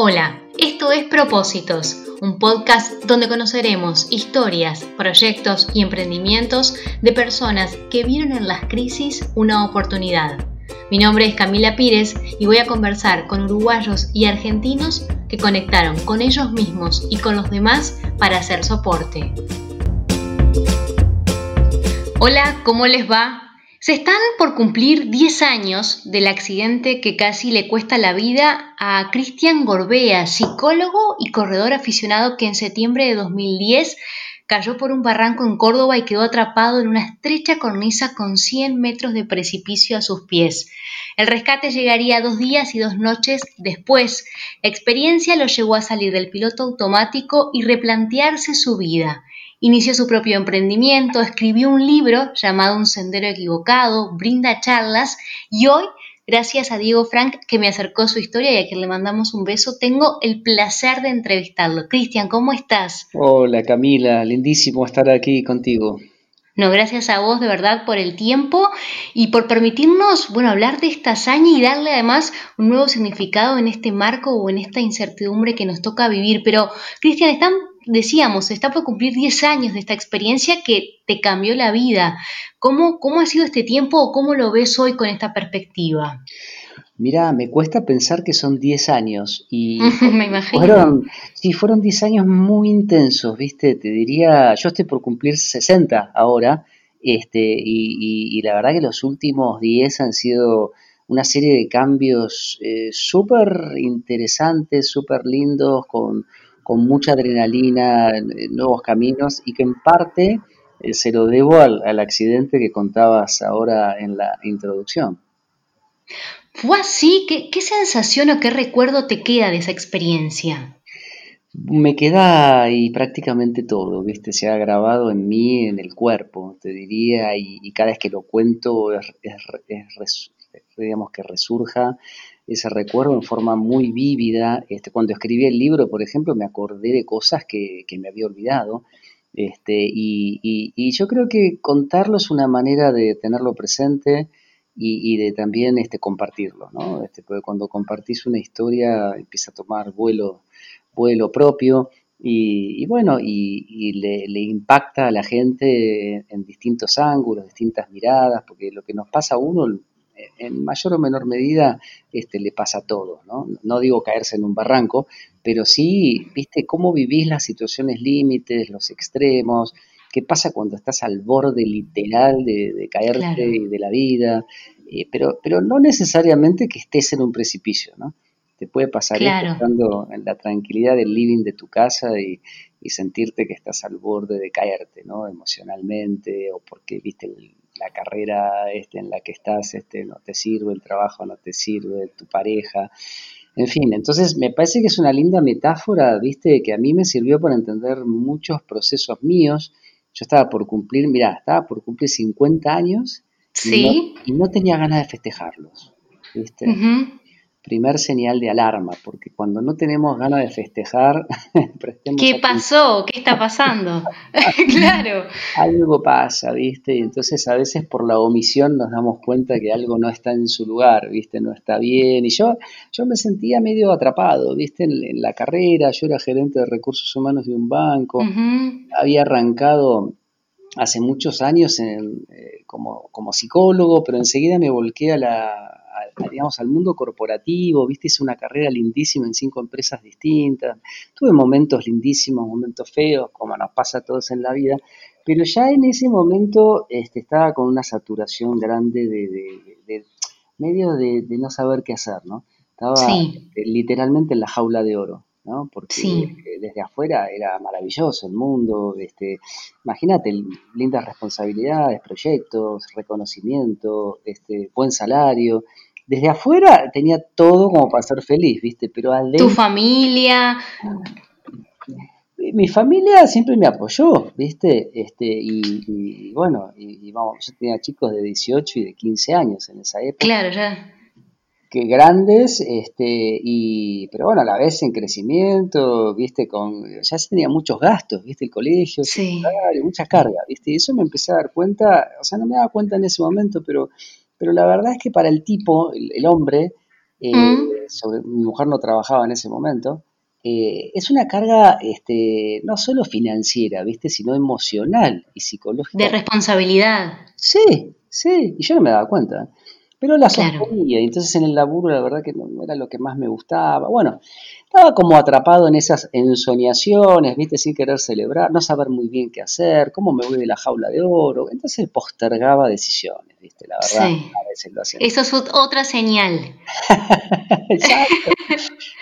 Hola, esto es Propósitos, un podcast donde conoceremos historias, proyectos y emprendimientos de personas que vieron en las crisis una oportunidad. Mi nombre es Camila Pírez y voy a conversar con uruguayos y argentinos que conectaron con ellos mismos y con los demás para hacer soporte. Hola, ¿cómo les va? Se están por cumplir 10 años del accidente que casi le cuesta la vida a Cristian Gorbea, psicólogo y corredor aficionado que en septiembre de 2010 cayó por un barranco en Córdoba y quedó atrapado en una estrecha cornisa con 100 metros de precipicio a sus pies. El rescate llegaría dos días y dos noches después. La experiencia lo llevó a salir del piloto automático y replantearse su vida. Inició su propio emprendimiento, escribió un libro llamado Un Sendero Equivocado, brinda charlas y hoy, gracias a Diego Frank que me acercó su historia y a quien le mandamos un beso, tengo el placer de entrevistarlo. Cristian, ¿cómo estás? Hola Camila, lindísimo estar aquí contigo. No, gracias a vos de verdad por el tiempo y por permitirnos, bueno, hablar de esta hazaña y darle además un nuevo significado en este marco o en esta incertidumbre que nos toca vivir. Pero, Cristian, están decíamos, está por cumplir 10 años de esta experiencia que te cambió la vida. ¿Cómo, cómo ha sido este tiempo o cómo lo ves hoy con esta perspectiva? Mira, me cuesta pensar que son 10 años y me imagino. Fueron, sí, fueron 10 años muy intensos, ¿viste? Te diría, yo estoy por cumplir 60 ahora, este, y, la verdad que los últimos 10 han sido una serie de cambios eh, súper interesantes, súper lindos, con con mucha adrenalina, nuevos caminos y que en parte eh, se lo debo al, accidente que contabas ahora en la introducción. ¿Fue así? ¿Qué, ¿Qué, sensación o qué recuerdo te queda de esa experiencia? Me queda ahí prácticamente todo, ¿viste? Se ha grabado en mí, en el cuerpo, te diría, y, cada vez que lo cuento es, digamos que resurja ese recuerdo en forma muy vívida. Este, cuando escribí el libro, por ejemplo, me acordé de cosas que, me había olvidado. Este, y, yo creo que contarlo es una manera de tenerlo presente y, de también este, compartirlo, ¿no? Este, porque cuando compartís una historia empieza a tomar vuelo, vuelo propio y, bueno, y, le, le, impacta a la gente en distintos ángulos, distintas miradas, porque lo que nos pasa a uno en mayor o menor medida este, le pasa a todos, ¿no? No digo caerse en un barranco, pero sí, viste, cómo vivís las situaciones límites, los extremos, qué pasa cuando estás al borde literal de, caerte de la vida, eh, pero, pero no necesariamente que estés en un precipicio, ¿no? Te puede pasar estando en la tranquilidad del living de tu casa y, y sentirte que estás al borde de caerte, ¿no? Emocionalmente o porque viste el, la carrera este, en la que estás este, no te sirve, el trabajo no te sirve, tu pareja. En fin, entonces me parece que es una linda metáfora, viste, que a mí me sirvió para entender muchos procesos míos. Yo estaba por cumplir, mira, estaba por cumplir 50 años ¿Sí? y, no, tenía ganas de festejarlos, viste primer señal de alarma, porque cuando no tenemos ganas de festejar, ¿Qué pasó? ¿Qué está pasando? claro. Algo pasa, ¿viste? Y entonces a veces por la omisión nos damos cuenta que algo no está en su lugar, ¿viste? No está bien. Y yo, yo me sentía medio atrapado, ¿viste? En, la carrera, yo era gerente de recursos humanos de un banco, había arrancado hace muchos años en, eh, como, como psicólogo, pero enseguida me volqué a la digamos, al mundo corporativo, viste, hice una carrera lindísima en cinco empresas distintas, tuve momentos lindísimos, momentos feos, como nos pasa a todos en la vida, pero ya en ese momento este, estaba con una saturación grande de, medio de, no saber qué hacer, ¿no? Estaba este, literalmente en la jaula de oro. ¿no? Porque desde afuera era maravilloso el mundo, este, imagínate, lindas responsabilidades, proyectos, reconocimiento, este, buen salario, desde afuera tenía todo como para ser feliz, ¿viste? Pero ¿Tu familia? Mi familia siempre me apoyó, ¿viste? Este, y, bueno, y, vamos, yo tenía chicos de 18 y de 15 años en esa época. Claro, ya. Que grandes, este, y, pero bueno, a la vez en crecimiento, ¿viste? Con, ya se tenía muchos gastos, ¿viste? El colegio, sí. mucha carga, ¿viste? Y eso me empecé a dar cuenta, o sea, no me daba cuenta en ese momento, pero pero la verdad es que para el tipo, el, hombre, eh, mm. sobre, mi mujer no trabajaba en ese momento, eh, es una carga este, no solo financiera, ¿viste? sino emocional y psicológica. De responsabilidad. Sí, sí, y yo no me daba cuenta. Pero la sostenía, y entonces en el laburo la verdad que no, era lo que más me gustaba. Bueno, estaba como atrapado en esas ensoñaciones, ¿viste? Sin querer celebrar, no saber muy bien qué hacer, cómo me voy de la jaula de oro. Entonces postergaba decisiones, ¿viste? La verdad, a veces lo hacía. Eso es otra señal. Exacto.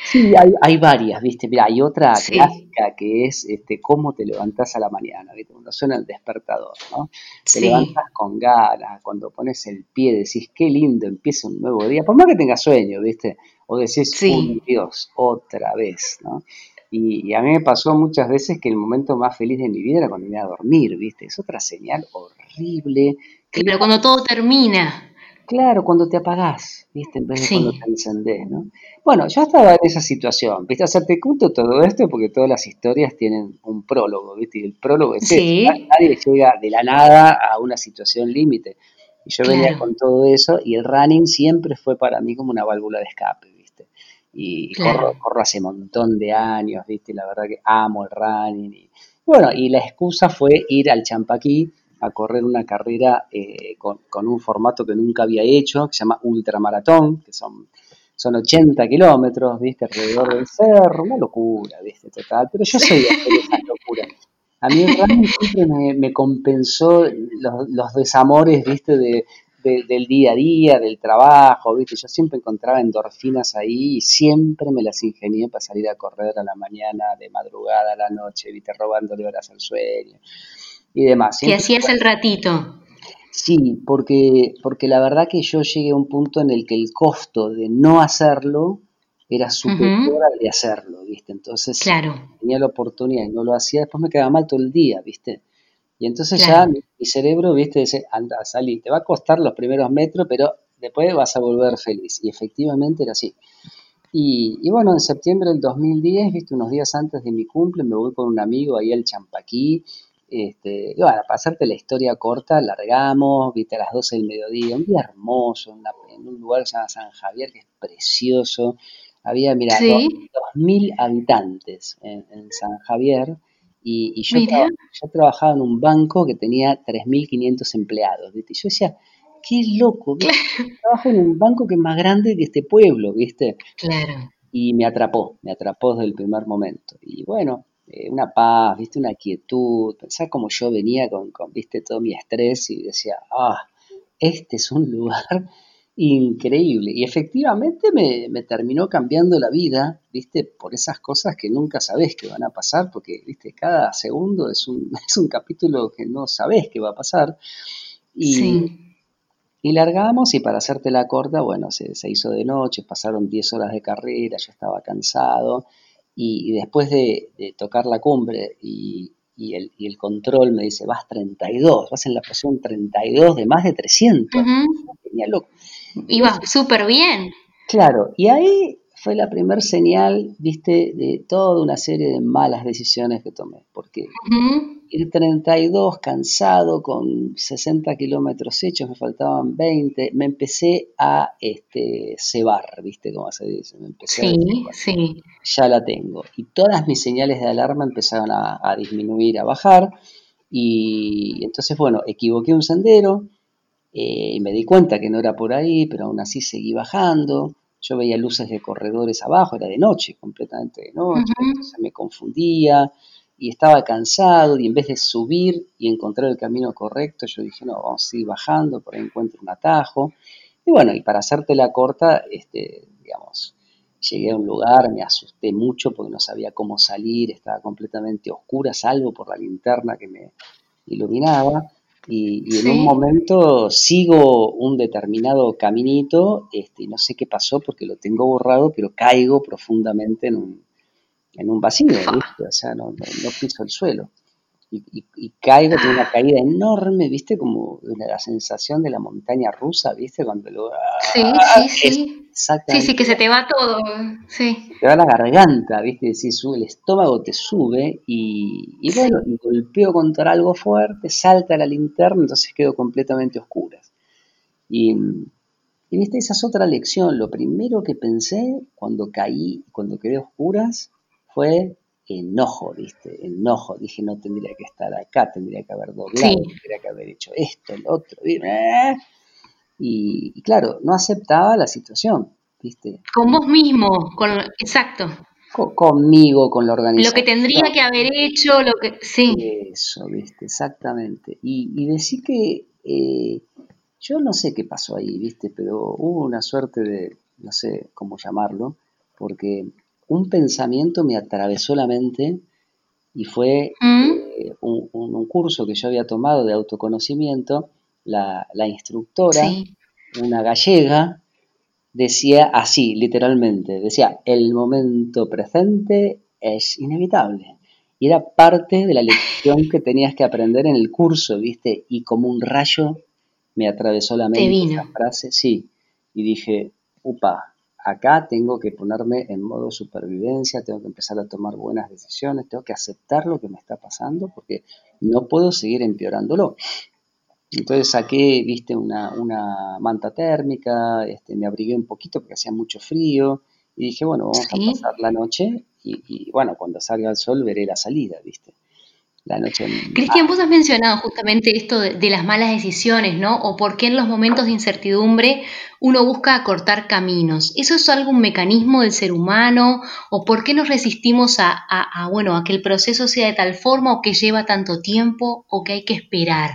Sí, hay, varias, ¿viste? Mira, hay otra clásica que es este, cómo te levantás a la mañana, ¿viste? Cuando suena el despertador, ¿no? Te levantas con ganas, cuando pones el pie decís, qué lindo, empieza un nuevo día, por más que tengas sueño, ¿viste? O decís, sí. Dios, otra vez, ¿no? Y, a mí me pasó muchas veces que el momento más feliz de mi vida era cuando iba a dormir, ¿viste? Es otra señal horrible. Pero cuando todo termina. Claro, cuando te apagás, ¿viste? En vez de cuando te encendés, ¿no? Bueno, yo estaba en esa situación, ¿viste? O sea, te cuento todo esto porque todas las historias tienen un prólogo, ¿viste? Y el prólogo es ¿Sí? Nadie llega de la nada a una situación límite. Y yo venía con todo eso y el running siempre fue para mí como una válvula de escape, Y corro, corro hace un montón de años, ¿viste? La verdad que amo el running. Y, bueno, y la excusa fue ir al Champaquí a correr una carrera eh, con, un formato que nunca había hecho, que se llama ultramaratón, que son, son 80 kilómetros, ¿viste? Alrededor del cerro, una locura, ¿viste? Total, pero yo soy de hacer esas locuras. A mí el running siempre me, compensó los, desamores, ¿viste? De, del día a día, del trabajo, ¿viste? Yo siempre encontraba endorfinas ahí y siempre me las ingenié para salir a correr a la mañana, de madrugada, a la noche, ¿viste? Robándole horas al sueño y demás. Y así es el ratito. Sí, porque, porque la verdad que yo llegué a un punto en el que el costo de no hacerlo era superior al de hacerlo, ¿viste? Entonces tenía la oportunidad y no lo hacía, después me quedaba mal todo el día, ¿viste? Y entonces ya mi, cerebro, ¿viste? Dice, anda, salí, te va a costar los primeros metros, pero después vas a volver feliz. Y efectivamente era así. Y, y, bueno, en septiembre del 2010, viste, unos días antes de mi cumple, me voy con un amigo ahí al Champaquí, este, y bueno, para hacerte la historia corta, largamos, viste, a las 12 del mediodía, un día hermoso, en, un lugar que se llama San Javier, que es precioso. Había, mira, dos, mil habitantes en, San Javier. Y, yo, trabajaba en un banco que tenía 3.500 empleados, ¿viste? Y yo decía, qué loco, Trabajo en un banco que es más grande que este pueblo, ¿viste? Claro. Y me atrapó, me atrapó desde el primer momento. Y bueno, eh, una paz, viste, una quietud. Pensar como yo venía con, viste, todo mi estrés y decía, ah, este es un lugar increíble. Y efectivamente me, terminó cambiando la vida, viste, por esas cosas que nunca sabes que van a pasar, porque, viste, cada segundo es un, es un capítulo que no sabes que va a pasar. Y, y largamos y para hacerte la corta, bueno, se, se hizo de noche, pasaron 10 horas de carrera, yo estaba cansado y, después de, tocar la cumbre y, el, control me dice, vas 32, vas en la presión 32 de más de 300. Iba súper bien. Claro, y ahí fue la primera señal, viste, de toda una serie de malas decisiones que tomé, porque ir 32 cansado con 60 kilómetros hechos, me faltaban 20, me empecé a este, cebar, viste cómo se dice, me empecé sí, sí. Ya la tengo. Y todas mis señales de alarma empezaron a, disminuir, a bajar, y entonces, bueno, equivoqué un sendero, eh, y me di cuenta que no era por ahí, pero aún así seguí bajando, yo veía luces de corredores abajo, era de noche, completamente de noche, entonces me confundía y estaba cansado y en vez de subir y encontrar el camino correcto, yo dije, no, vamos a ir bajando, por ahí encuentro un atajo. Y bueno, y para hacerte la corta, este, digamos, llegué a un lugar, me asusté mucho porque no sabía cómo salir, estaba completamente oscura, salvo por la linterna que me iluminaba y, en un momento sigo un determinado caminito este, y no sé qué pasó porque lo tengo borrado, pero caigo profundamente en un, en un vacío, o sea, no, no, piso el suelo. Y, y, caigo, tengo una caída enorme, ¿viste? Como la sensación de la montaña rusa, ¿viste? Cuando lo... Sí, sí, sí. Sí, sí, que se te va todo, sí. Te va la garganta, ¿viste? Si sube, el estómago te sube y, y bueno, golpeo contra algo fuerte, salta la linterna, entonces quedo completamente oscuras. Y, Y viste, esa es otra lección. Lo primero que pensé cuando caí, cuando quedé oscuras, fue enojo, ¿viste? Enojo. Dije, no tendría que estar acá, tendría que haber doblado, tendría que haber hecho esto, el otro. Y, y, claro, no aceptaba la situación, ¿viste? Con vos mismo, con, exacto. conmigo, con la organización. Lo que tendría que haber hecho, lo que... Sí. Eso, ¿viste? Exactamente. Y, y decir que... Eh, yo no sé qué pasó ahí, ¿viste? Pero hubo una suerte de, no sé cómo llamarlo, porque un pensamiento me atravesó la mente y fue mm. eh, un, curso que yo había tomado de autoconocimiento. La, instructora, una gallega, decía así, literalmente, decía, el momento presente es inevitable. Y era parte de la lección que tenías que aprender en el curso, ¿viste? Y como un rayo me atravesó la mente esa frase, sí, y dije, upa, acá tengo que ponerme en modo supervivencia, tengo que empezar a tomar buenas decisiones, tengo que aceptar lo que me está pasando porque no puedo seguir empeorándolo. Entonces saqué, viste, una, manta térmica, este, me abrigué un poquito porque hacía mucho frío y dije, bueno, vamos a pasar la noche y, y, bueno, cuando salga el sol veré la salida, viste la noche. Cristian, vos has mencionado justamente esto de, las malas decisiones, ¿no? O por qué en los momentos de incertidumbre uno busca acortar caminos. ¿Eso es algún mecanismo del ser humano? ¿O por qué nos resistimos a, bueno, a que el proceso sea de tal forma o que lleva tanto tiempo o que hay que esperar?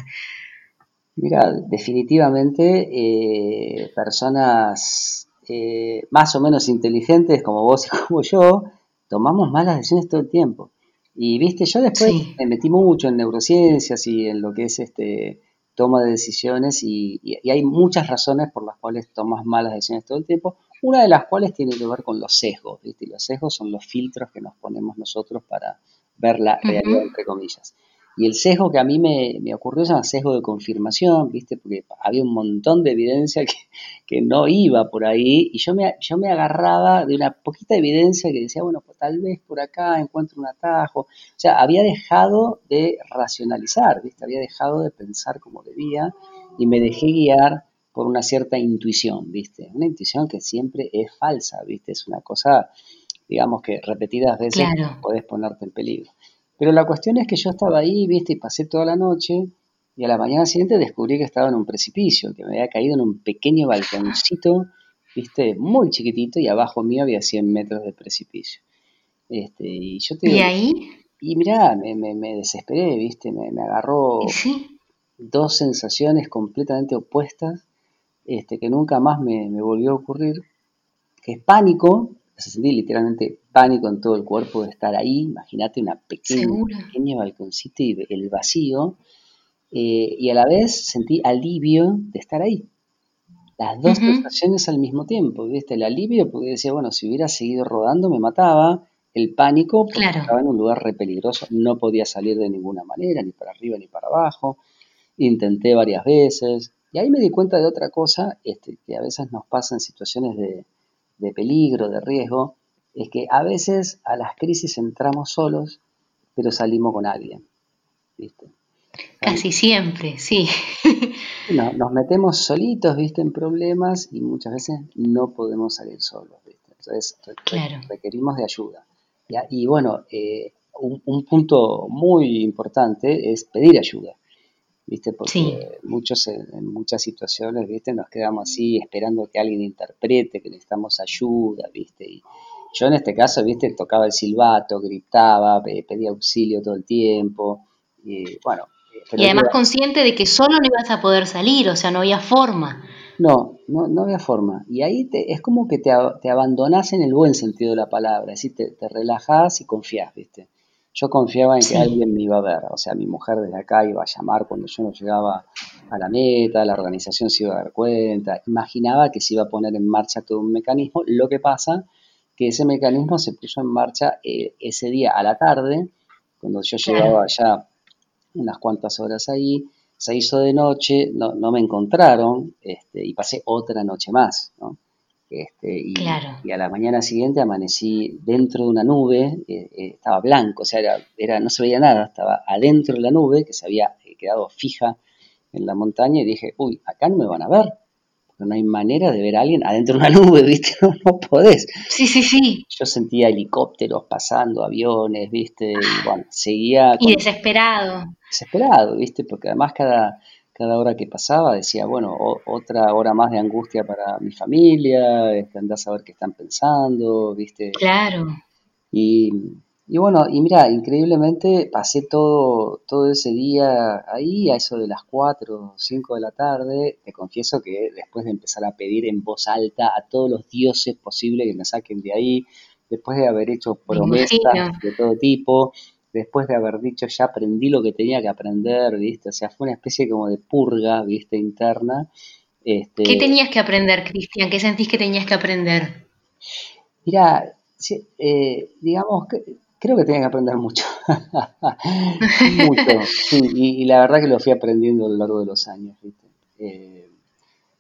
Mira, definitivamente eh, personas eh, más o menos inteligentes como vos y como yo, tomamos malas decisiones todo el tiempo. Y viste, yo después me metí mucho en neurociencias y en lo que es este toma de decisiones y, hay muchas razones por las cuales tomas malas decisiones todo el tiempo, una de las cuales tiene que ver con los sesgos, ¿viste? Y los sesgos son los filtros que nos ponemos nosotros para ver la realidad, entre comillas. Y el sesgo que a mí me, ocurrió se llama sesgo de confirmación, ¿viste? Porque había un montón de evidencia que, no iba por ahí y yo me, yo me agarraba de una poquita evidencia que decía, bueno, pues tal vez por acá encuentro un atajo. O sea, había dejado de racionalizar, ¿viste? Había dejado de pensar como debía y me dejé guiar por una cierta intuición, ¿viste? Una intuición que siempre es falsa, ¿viste? Es una cosa, digamos que repetidas veces puedes ponerte en peligro. Pero la cuestión es que yo estaba ahí, viste, y pasé toda la noche, y a la mañana siguiente descubrí que estaba en un precipicio, que me había caído en un pequeño balconcito, viste, muy chiquitito, y abajo mío había 100 metros de precipicio. Este, y yo te ¿Y ahí? Y mirá, me, desesperé, viste, me, agarró dos sensaciones completamente opuestas, este, que nunca más me, me volvió a ocurrir, que es pánico, se sentí literalmente pánico en todo el cuerpo de estar ahí. Imagínate una pequeña, pequeño balconcito y el vacío. Eh, y a la vez sentí alivio de estar ahí. Las dos sensaciones al mismo tiempo, ¿viste? El alivio porque decía, bueno, si hubiera seguido rodando me mataba. El pánico porque estaba en un lugar re peligroso, no podía salir de ninguna manera, ni para arriba ni para abajo. Intenté varias veces. Y ahí me di cuenta de otra cosa, este, que a veces nos pasa en situaciones de, de peligro, de riesgo, es que a veces a las crisis entramos solos, pero salimos con alguien. ¿viste? Casi siempre, sí. No, nos metemos solitos, ¿viste? En problemas y muchas veces no podemos salir solos, ¿viste? Entonces requerimos de ayuda. Y, bueno, eh, un, punto muy importante es pedir ayuda. ¿Viste? Porque muchos en, muchas situaciones, ¿viste? Nos quedamos así esperando que alguien interprete, que necesitamos ayuda, ¿viste? Y yo en este caso, ¿viste? Tocaba el silbato, gritaba, pedía auxilio todo el tiempo, y bueno. Eh, y además consciente de que solo no ibas a poder salir, o sea, no había forma. No, no, no había forma. Y ahí te, es como que te, te abandonás en el buen sentido de la palabra, es decir, te, te relajás y confías, ¿viste? Yo confiaba en que alguien me iba a ver, o sea, mi mujer desde acá iba a llamar cuando yo no llegaba a la meta, la organización se iba a dar cuenta, imaginaba que se iba a poner en marcha todo un mecanismo, lo que pasa que ese mecanismo se puso en marcha eh, ese día a la tarde, cuando yo llegaba ya unas cuantas horas ahí, se hizo de noche, no, no me encontraron este, y pasé otra noche más, ¿no? Este, y, a la mañana siguiente amanecí dentro de una nube, eh, eh, estaba blanco, o sea, era, no se veía nada, estaba adentro de la nube que se había eh, quedado fija en la montaña y dije, uy, acá no me van a ver, pero no hay manera de ver a alguien adentro de una nube, ¿viste? No, no podés. Sí, sí, sí. Yo sentía helicópteros pasando, aviones, ¿viste? Y bueno, seguía... Y desesperado. Desesperado, ¿viste? Porque además cada, cada hora que pasaba decía, bueno, otra hora más de angustia para mi familia, este, andás a ver qué están pensando, ¿viste? Claro. Y, y bueno, y mira, increíblemente pasé todo, todo ese día ahí, a eso de las 4 o 5 de la tarde. Te confieso que después de empezar a pedir en voz alta a todos los dioses posibles que me saquen de ahí, después de haber hecho promesas de todo tipo, después de haber dicho ya aprendí lo que tenía que aprender, ¿viste? O sea, fue una especie como de purga, ¿viste? Interna. Este... ¿Qué tenías que aprender, Cristian? ¿Qué sentís que tenías que aprender? Mira, eh, digamos que creo que tenía que aprender mucho. mucho, sí, y, la verdad que lo fui aprendiendo a lo largo de los años, ¿viste? Eh,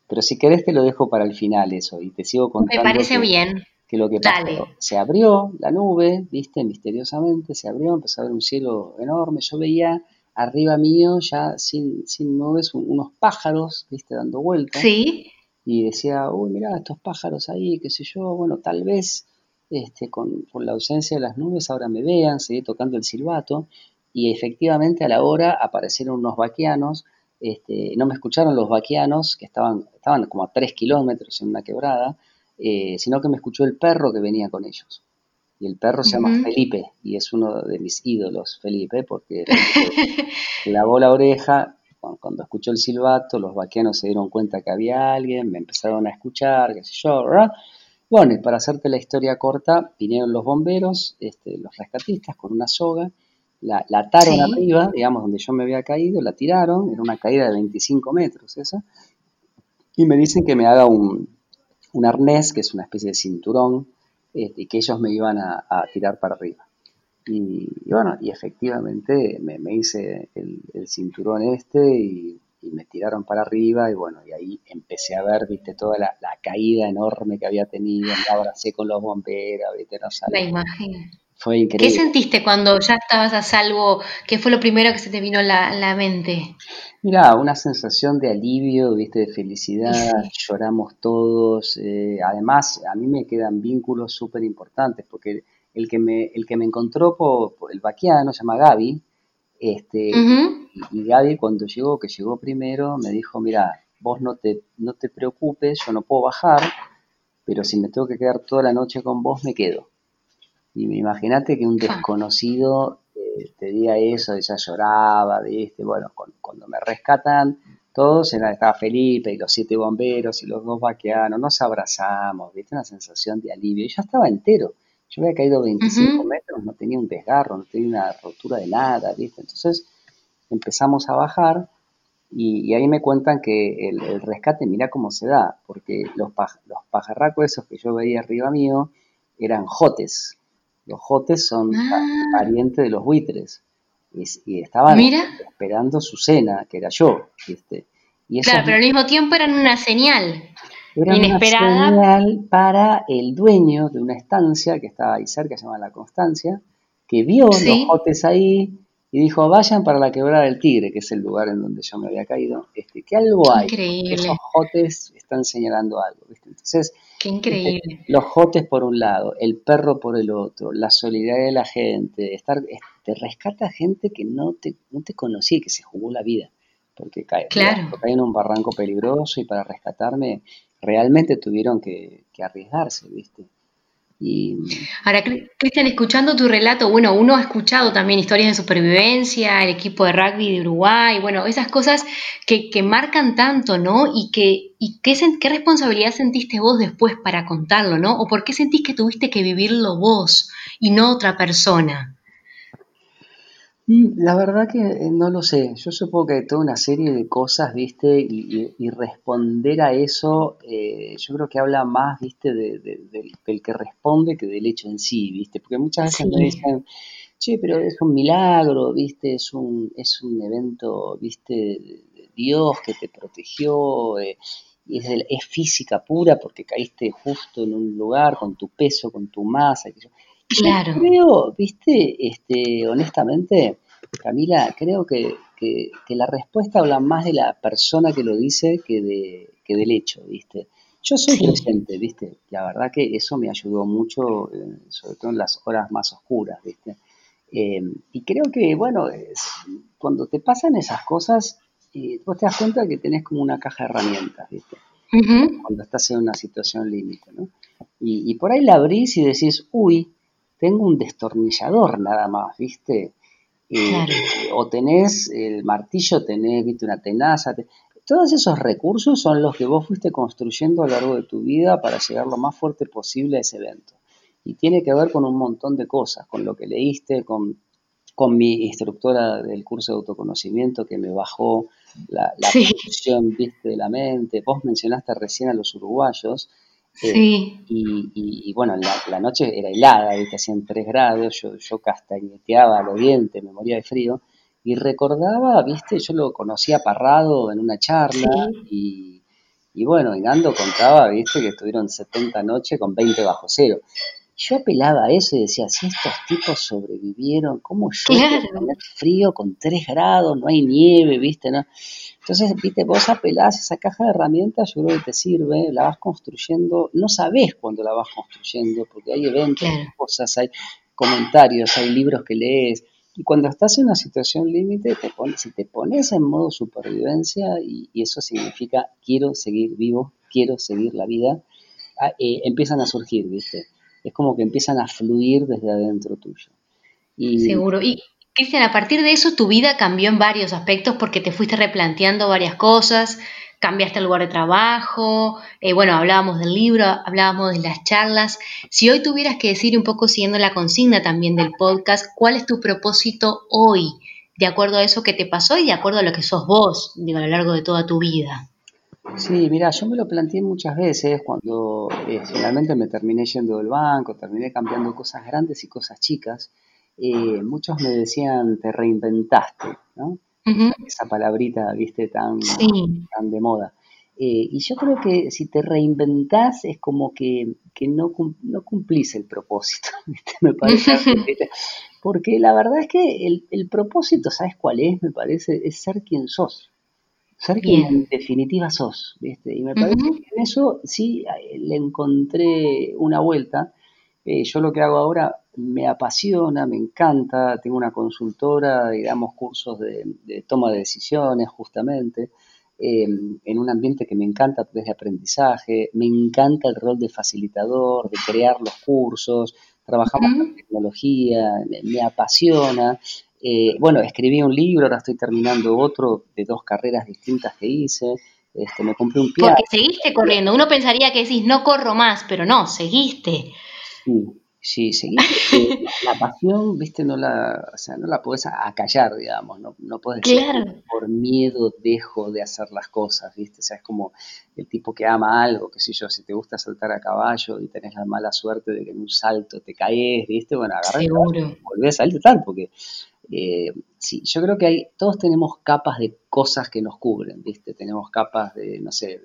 pero si querés te lo dejo para el final eso y te sigo contando. Me parece bien que lo que pasó, se abrió la nube, viste, misteriosamente, se abrió, empezó a ver un cielo enorme, yo veía arriba mío, ya sin, sin nubes, unos pájaros, viste, dando vueltas. Sí. Y decía, uy, mira estos pájaros ahí, qué sé yo, bueno, tal vez este, con, la ausencia de las nubes ahora me vean, seguí tocando el silbato, y efectivamente a la hora aparecieron unos vaquianos, este, no me escucharon los vaquianos, que estaban, estaban como a tres kilómetros en una quebrada, eh, sino que me escuchó el perro que venía con ellos. Y el perro se llama Felipe y es uno de mis ídolos, Felipe, porque lavó la oreja. Cuando, escuchó el silbato, los vaqueanos se dieron cuenta que había alguien, me empezaron a escuchar, qué sé yo, ¿verdad? Bueno, y para hacerte la historia corta, vinieron los bomberos, este, los rescatistas con una soga, la, ataron arriba, digamos, donde yo me había caído, la tiraron, era una caída de 25 metros esa, y me dicen que me haga un, un arnés, que es una especie de cinturón, este, y que ellos me iban a, tirar para arriba. Y, bueno, y efectivamente me, hice el, cinturón este y, me tiraron para arriba y bueno, y ahí empecé a ver, viste, toda la, caída enorme que había tenido, me abracé con los bomberos, viste, no La imagen. Fue increíble. ¿Qué sentiste cuando ya estabas a salvo? ¿Qué fue lo primero que se te vino a la, mente? Mira, una sensación de alivio, viste, de felicidad, lloramos todos. Eh, además, a mí me quedan vínculos súper importantes, porque el que me, el que me encontró por, el vaquiano se llama Gaby, este, y, Gaby cuando llegó, que llegó primero, me dijo, mira, vos no te, no te preocupes, yo no puedo bajar, pero si me tengo que quedar toda la noche con vos, me quedo. Y imagínate que un desconocido eh, te diga eso, ella lloraba, ¿viste? Bueno, cuando me rescatan, todos, estaba Felipe y los siete bomberos y los dos vaqueanos, nos abrazamos, ¿viste? Una sensación de alivio. Y yo estaba entero. Yo había caído 25 metros, no tenía un desgarro, no tenía una rotura de nada, ¿viste? Entonces empezamos a bajar y, ahí me cuentan que el, rescate, mira cómo se da, porque los, los pajarracos esos que yo veía arriba mío eran jotes, los jotes son ah. parientes de los buitres. Y, estaban esperando su cena, que era yo. Y claro, pero al mismo tiempo eran una señal. Era inesperada. una señal para el dueño de una estancia que estaba ahí cerca, se llama La Constancia, que vio los jotes ahí y dijo, vayan para la quebrada del Tigre, que es el lugar en donde yo me había caído, este, que algo hay. Increíble. Esos jotes están señalando algo. ¿viste? Entonces, Qué increíble. Los jotes por un lado, el perro por el otro, la solidaridad de la gente, estar, te rescata gente que no te, no te conocía que se jugó la vida, porque cae, claro. cae en un barranco peligroso y para rescatarme realmente tuvieron que, que arriesgarse, ¿viste? Ahora, Cristian, escuchando tu relato, bueno, uno ha escuchado también historias de supervivencia, el equipo de rugby de Uruguay, bueno, esas cosas que, marcan tanto, ¿no? Y, que, y qué, qué responsabilidad sentiste vos después para contarlo, ¿no? ¿O por qué sentís que tuviste que vivirlo vos y no otra persona? La verdad que eh, no lo sé. Yo supongo que hay toda una serie de cosas, ¿viste? Y, responder a eso, eh, yo creo que habla más, ¿viste? del que responde que del hecho en sí, ¿viste? Porque muchas veces me dicen, che, pero es un milagro, ¿viste? Es un, es un evento, ¿viste? De Dios que te protegió. Eh, y es, es, física pura porque caíste justo en un lugar con tu peso, con tu masa. Que Claro. creo, viste, este, honestamente, Camila, creo que, la respuesta habla más de la persona que lo dice que de, que del hecho, ¿viste? Yo soy presente, ¿viste? La verdad que eso me ayudó mucho, eh, sobre todo en las horas más oscuras, ¿viste? Eh, y creo que, bueno, cuando te pasan esas cosas, eh, vos te das cuenta que tenés como una caja de herramientas, ¿viste? Cuando estás en una situación límite, ¿no? Y, por ahí la abrís y decís, uy, tengo un destornillador nada más, ¿viste? O tenés el martillo, tenés, ¿viste? Una tenaza. Todos esos recursos son los que vos fuiste construyendo a lo largo de tu vida para llegar lo más fuerte posible a ese evento y tiene que ver con un montón de cosas, con lo que leíste, con, con mi instructora del curso de autoconocimiento que me bajó la, la ¿viste? de la mente. Vos mencionaste recién a los uruguayos. Eh, sí. y, bueno, la, noche era helada, ¿viste? hacían 3 grados, yo, yo castañeteaba los dientes, me moría de frío. Y recordaba, viste, yo lo conocía Parrado en una charla y, y bueno, y Nando contaba, viste, que estuvieron 70 noches con 20 bajo cero yo apelaba a eso y decía, si estos tipos sobrevivieron, ¿cómo yo tener frío con 3 grados, no hay nieve, viste? ¿no? Entonces, viste, vos apelás esa caja de herramientas, yo creo que te sirve, la vas construyendo, no sabés cuándo la vas construyendo, porque hay eventos, hay cosas, hay comentarios, hay libros que lees, y cuando estás en una situación límite, te si te pones en modo supervivencia, y, eso significa quiero seguir vivo, quiero seguir la vida, ah, eh, empiezan a surgir, ¿viste? Es como que empiezan a fluir desde adentro tuyo. Y, Seguro. Y Cristian, a partir de eso tu vida cambió en varios aspectos porque te fuiste replanteando varias cosas, cambiaste el lugar de trabajo, eh, bueno, hablábamos del libro, hablábamos de las charlas. Si hoy tuvieras que decir un poco siguiendo la consigna también del podcast, ¿cuál es tu propósito hoy? De acuerdo a eso que te pasó y de acuerdo a lo que sos vos, digo, a lo largo de toda tu vida. Sí, mira, yo me lo planteé muchas veces cuando eh, finalmente me terminé yendo del banco, terminé cambiando cosas grandes y cosas chicas. Eh, muchos me decían, te reinventaste, ¿no? Esa palabrita, viste, tan, tan de moda. Eh, y yo creo que si te reinventás es como que, no, no cumplís el propósito, ¿viste? me parece. Porque la verdad es que el, el propósito, ¿sabes cuál es? Me parece, es ser quien sos ser quien en definitiva sos, ¿viste? Y me parece que en eso sí eh, le encontré una vuelta. Eh, yo lo que hago ahora me apasiona, me encanta, tengo una consultora y damos cursos de, toma de decisiones justamente, em, en un ambiente que me encanta desde aprendizaje, me encanta el rol de facilitador, de crear los cursos, trabajamos con tecnología, me apasiona, eh, bueno, escribí un libro, ahora estoy terminando otro de dos carreras distintas que hice. Este, me compré un pie. Porque seguiste corriendo. Uno pensaría que decís, no corro más, pero no, seguiste. Sí, sí, seguiste. la pasión, viste, no la, o sea, no la podés acallar, digamos. No, no podés decir, por miedo dejo de hacer las cosas, viste. O sea, es como el tipo que ama algo, que sé yo, si te gusta saltar a caballo y tenés la mala suerte de que en un salto te caes, viste, bueno, agarrás y volvés a saltar, porque eh, sí, yo creo que hay, todos tenemos capas de cosas que nos cubren, ¿viste? Tenemos capas de, no sé,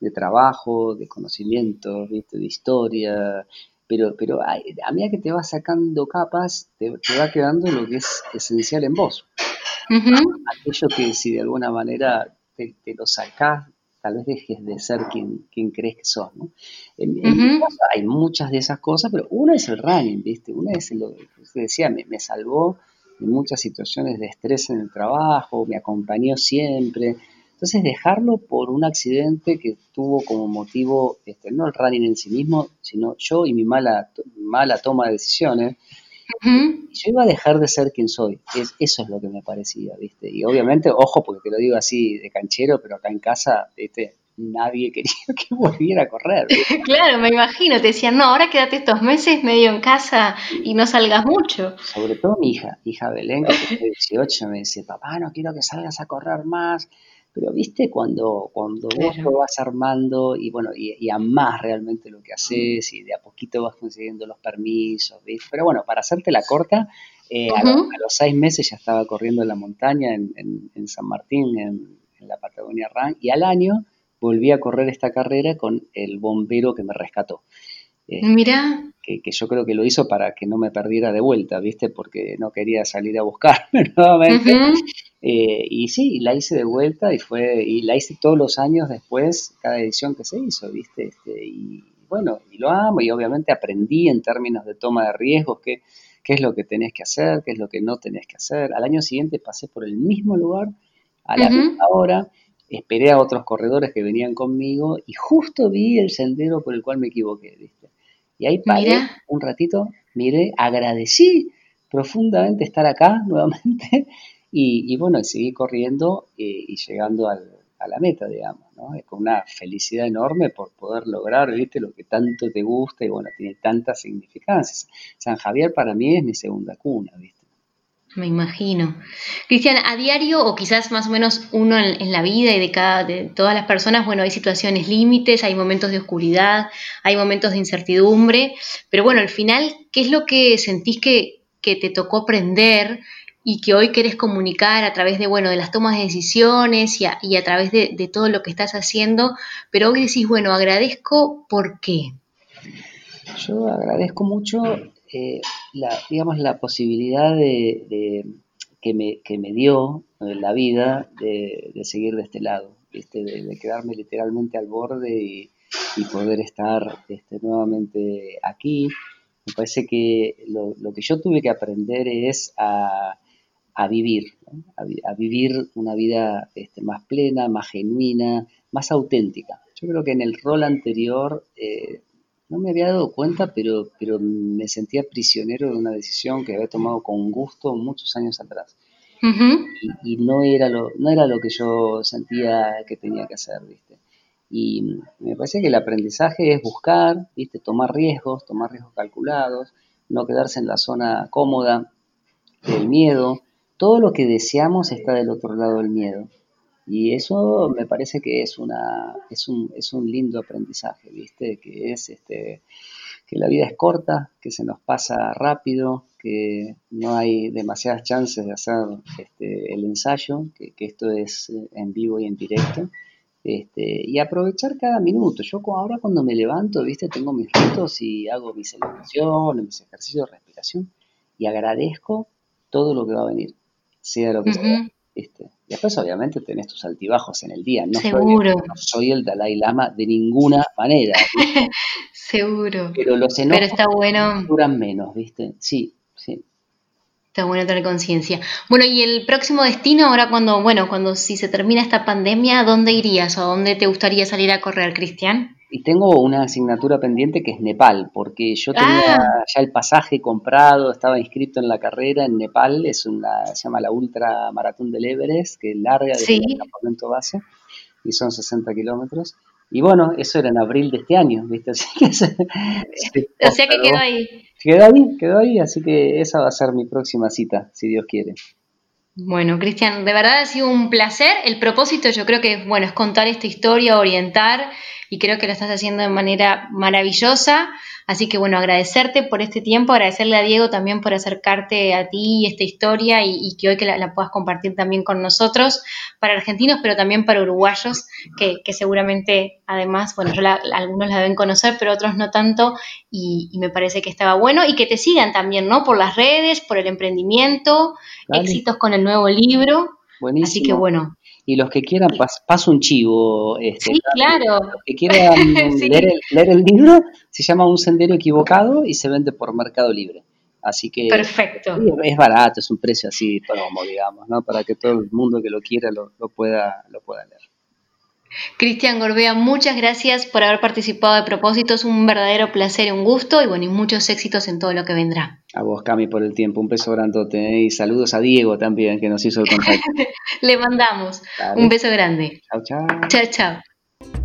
de, trabajo, de conocimiento, ¿viste? De historia, pero, pero a, medida que te vas sacando capas, te, va quedando lo que es esencial en vos. Aquello que si de alguna manera te, lo sacás, tal vez dejes de ser quien, quien crees que sos, ¿no? En, mi caso hay muchas de esas cosas, pero una es el running, ¿viste? Una es lo que decía, me, me salvó en muchas situaciones de estrés en el trabajo, me acompañó siempre. Entonces dejarlo por un accidente que tuvo como motivo este, no el running en sí mismo, sino yo y mi mala, mala toma de decisiones, yo iba a dejar de ser quien soy. eso es lo que me parecía, ¿viste? Y obviamente, ojo, porque te lo digo así de canchero, pero acá en casa, ¿viste? Nadie quería que volviera a correr. claro, me imagino, te decían, no, ahora quédate estos meses medio en casa y no salgas mucho. Sobre todo mi hija, hija Belén, que tiene 18, me dice, papá, no quiero que salgas a correr más. Pero viste cuando, cuando vos lo vas armando y bueno, y, y amás realmente lo que haces y de a poquito vas consiguiendo los permisos, ¿viste? Pero bueno, para hacerte la corta, eh, a, los, seis meses ya estaba corriendo en la montaña en, en, San Martín, en, en la Patagonia Run, y al año volví a correr esta carrera con el bombero que me rescató. Eh, Mira. que, yo creo que lo hizo para que no me perdiera de vuelta, ¿viste? Porque no quería salir a buscarme nuevamente. Eh, y sí, la hice de vuelta y fue, y la hice todos los años después, cada edición que se hizo, ¿viste? Este, y bueno, y lo amo y obviamente aprendí en términos de toma de riesgos qué, qué es lo que tenés que hacer, qué es lo que no tenés que hacer. Al año siguiente pasé por el mismo lugar, a la misma hora, esperé a otros corredores que venían conmigo y justo vi el sendero por el cual me equivoqué, ¿viste? Y ahí paré un ratito, miré, agradecí profundamente estar acá nuevamente y, bueno, seguí corriendo eh, y llegando a la meta, digamos, ¿no? Con una felicidad enorme por poder lograr, viste, lo que tanto te gusta y bueno, tiene tantas significancias. San Javier para mí es mi segunda cuna, viste. Me imagino. Cristian, a diario o quizás más o menos uno en, la vida y de cada de todas las personas, bueno, hay situaciones límites, hay momentos de oscuridad, hay momentos de incertidumbre, pero bueno, al final, ¿qué es lo que sentís que, que te tocó aprender y que hoy querés comunicar a través de, bueno, de las tomas de decisiones y a, través de, de, todo lo que estás haciendo, pero hoy decís, bueno, agradezco, ¿por qué? Yo agradezco mucho, eh, la, digamos, la posibilidad de, que, me, que, me, dio eh, la vida de, seguir de este lado, de, quedarme literalmente al borde y, y poder estar este, nuevamente aquí. Me parece que lo, lo, que yo tuve que aprender es a, a vivir, a, vivir una vida este, más plena, más genuina, más auténtica. Yo creo que en el rol anterior eh, no me había dado cuenta, pero, pero me sentía prisionero de una decisión que había tomado con gusto muchos años atrás. y, no, era lo, no era lo que yo sentía que tenía que hacer, ¿viste? Y me parece que el aprendizaje es buscar, ¿viste? Tomar riesgos, tomar riesgos calculados, no quedarse en la zona cómoda del miedo, todo lo que deseamos está del otro lado del miedo. Y eso me parece que es, una, es, un, es un lindo aprendizaje, ¿viste? Que es este, que la vida es corta, que se nos pasa rápido, que no hay demasiadas chances de hacer este, el ensayo, que, esto es en vivo y en directo. Este, y aprovechar cada minuto. Yo ahora cuando me levanto, ¿viste? Tengo mis retos y hago mis celebraciones, mis ejercicios de respiración y agradezco todo lo que va a venir sea lo que sea. ¿Viste? Después, obviamente, tenés tus altibajos en el día. No Seguro. Soy, no soy el Dalai Lama de ninguna manera. Seguro. Pero los enojos está bueno. duran menos, ¿viste? Sí, sí. Está bueno tener conciencia. Bueno, y el próximo destino, ahora cuando, bueno, cuando si se termina esta pandemia, ¿a dónde irías o a dónde te gustaría salir a correr, Cristian? Y tengo una asignatura pendiente que es Nepal, porque yo tenía ah. ya el pasaje comprado, estaba inscrito en la carrera en Nepal, es una, se llama la Ultra Maratón del Everest, que es larga desde el campamento base, y son 60 kilómetros. Y bueno, eso era en abril de este año, ¿viste? Así que, o sea que quedó ahí. Quedó ahí, quedó ahí, así que esa va a ser mi próxima cita, si Dios quiere. Bueno, Cristian, de verdad ha sido un placer. El propósito yo creo que bueno, es contar esta historia, orientar y creo que lo estás haciendo de manera maravillosa. Así que bueno, agradecerte por este tiempo, agradecerle a Diego también por acercarte a ti y esta historia y, que hoy que la, puedas compartir también con nosotros, para argentinos, pero también para uruguayos, que, seguramente además, bueno, algunos la deben conocer, pero otros no tanto, y, me parece que estaba bueno, y que te sigan también, ¿no? Por las redes, por el emprendimiento, éxitos con el nuevo libro. Buenísimo. Así que bueno, y los que quieran, paso un chivo. Este, sí, claro. Los que quieran leer, el, libro, se llama Un Sendero Equivocado y se vende por Mercado Libre. Así que Perfecto. es barato, es un precio así promo, digamos, ¿no? Para que todo el mundo que lo quiera lo, lo pueda, lo pueda leer. Cristian Gorbea, muchas gracias por haber participado de Propósitos, un verdadero placer y un gusto y bueno, y muchos éxitos en todo lo que vendrá. A vos, Cami, por el tiempo, un beso grandote ¿eh? y saludos a Diego también que nos hizo el contacto. Le mandamos un beso grande. Chao, chao. Chao, chao.